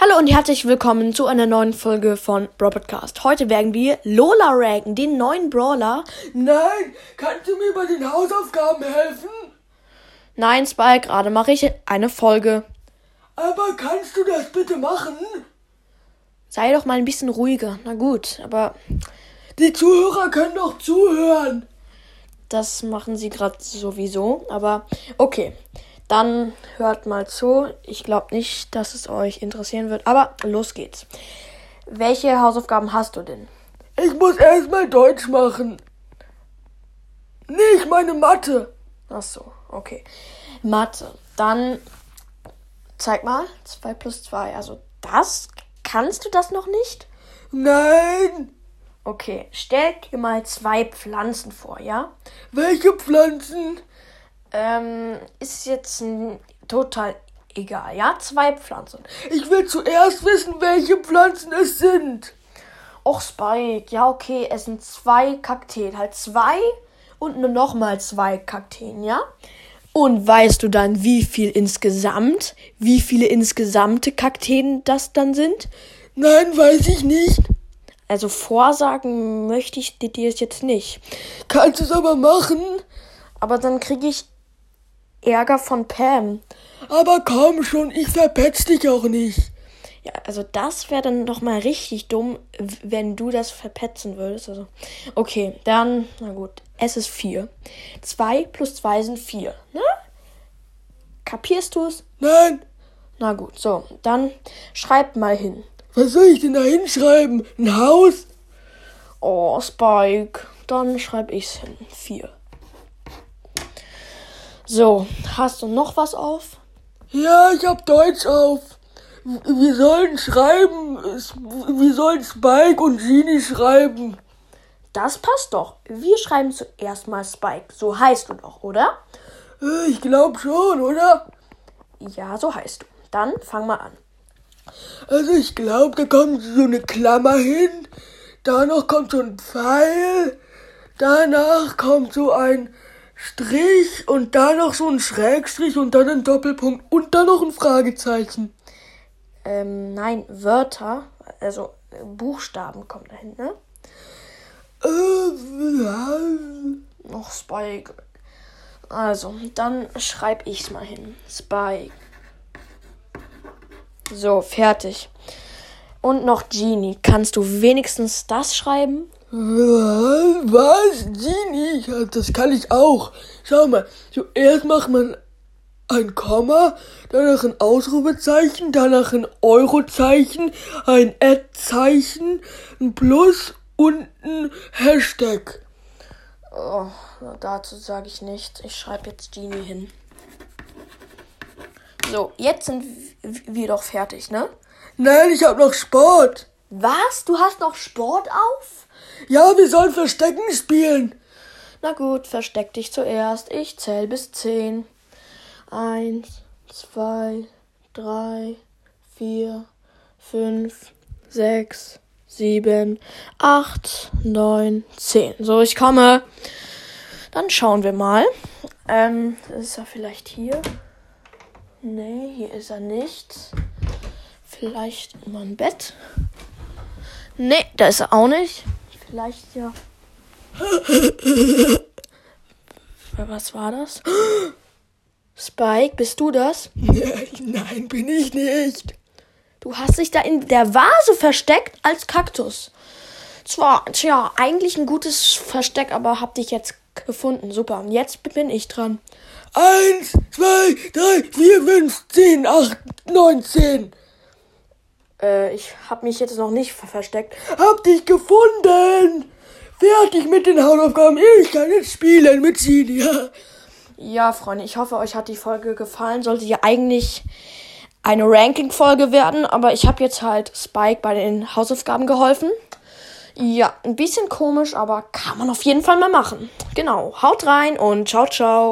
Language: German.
Hallo und herzlich willkommen zu einer neuen Folge von Brawl Podcast. Heute werden wir Lola ranken, den neuen Brawler. Nein, kannst du mir bei den Hausaufgaben helfen? Nein, Spike, gerade mache ich eine Folge. Aber kannst du das bitte machen? Sei doch mal ein bisschen ruhiger. Na gut, aber Die Zuhörer können doch zuhören. das machen sie gerade sowieso. Aber okay, dann hört mal zu. Ich glaube nicht, dass es euch interessieren wird, aber los geht's. Welche Hausaufgaben hast du denn? Ich muss erstmal Deutsch machen. Nicht meine Mathe. Ach so, okay. Mathe. Dann zeig mal. 2 plus 2. Also das. Kannst du das noch nicht? Nein. Okay. Stell dir mal zwei Pflanzen vor, ja? Welche Pflanzen? Ähm, ist jetzt total egal, ja? Zwei Pflanzen. Ich will zuerst wissen, welche Pflanzen es sind. Och, Spike. Ja, okay. Es sind zwei Kakteen. Halt zwei und nur nochmal zwei Kakteen, ja? Und weißt du dann, wie viel insgesamt, wie viele insgesamte Kakteen das dann sind? Nein, weiß ich nicht. Also vorsagen möchte ich dir dir jetzt nicht. Kannst du es aber machen? Aber dann kriege ich Ärger von Pam. Aber komm schon, ich verpetz dich auch nicht. Ja, also das wäre dann doch mal richtig dumm, wenn du das verpetzen würdest. Also, okay, dann, na gut, es ist vier. Zwei plus zwei sind vier, ne? Kapierst du's? Nein, Na gut, so, dann schreib mal hin. was soll ich denn da hinschreiben? Ein Haus? Oh, Spike. Dann schreib ich's hin. Vier. So, hast du noch was auf? Ja, ich hab Deutsch auf. Wir sollen schreiben. Wir sollen Spike und Genie schreiben. Das passt doch. Wir schreiben zuerst mal Spike. So heißt du doch, oder? Äh, Ich glaub schon, oder? Ja, so heißt du. Dann fang mal an. Also ich glaube, da kommt so eine Klammer hin. Danach kommt so ein Pfeil. Danach kommt so ein Strich und dann noch so ein Schrägstrich und dann ein Doppelpunkt und dann noch ein Fragezeichen. Ähm, nein, Wörter, also äh, Buchstaben kommen dahin, ne? Äh, ja. Noch Spike. Also, dann schreib ich's mal hin. Spike. So, fertig. Und noch Genie. Kannst du wenigstens das schreiben? Was? Was? Genie? Ja, das kann ich auch. Schau mal, zuerst macht man ein Komma, danach ein Ausrufezeichen, danach ein Eurozeichen, ein Ad-Zeichen, ein Plus und ein Hashtag. Oh, dazu sage ich nichts. Ich schreibe jetzt Genie hin. So, jetzt sind wir doch fertig, ne? Nein, ich hab noch Sport. Was? Du hast noch Sport auf? Ja, wir sollen Verstecken spielen. Na gut, versteck dich zuerst. Ich zähl bis zehn. Eins, zwei, drei, vier, fünf, sechs, sieben, acht, neun, zehn. So, ich komme. Dann schauen wir mal. Ähm, ist er vielleicht hier? Nee, hier ist er nicht. Vielleicht in meinem Bett. Nee, da ist er auch nicht. Vielleicht ja. Was war das? Spike, bist du das? Nein, bin ich nicht. Du hast dich da in der Vase versteckt als Kaktus. Zwar, tja, eigentlich ein gutes Versteck, aber hab dich jetzt gefunden. Super. Und jetzt bin ich dran. Eins, zwei, drei, vier, fünf, zehn, acht, neun, zehn. Äh, ich hab mich jetzt noch nicht ver- versteckt. Hab dich gefunden! Fertig mit den Hausaufgaben. Ich kann jetzt spielen mit Celia. Ja, Freunde, ich hoffe, euch hat die Folge gefallen. Sollte ja eigentlich eine Ranking-Folge werden, aber ich habe jetzt halt Spike bei den Hausaufgaben geholfen. Ja, ein bisschen komisch, aber kann man auf jeden Fall mal machen. Genau. Haut rein und ciao, ciao.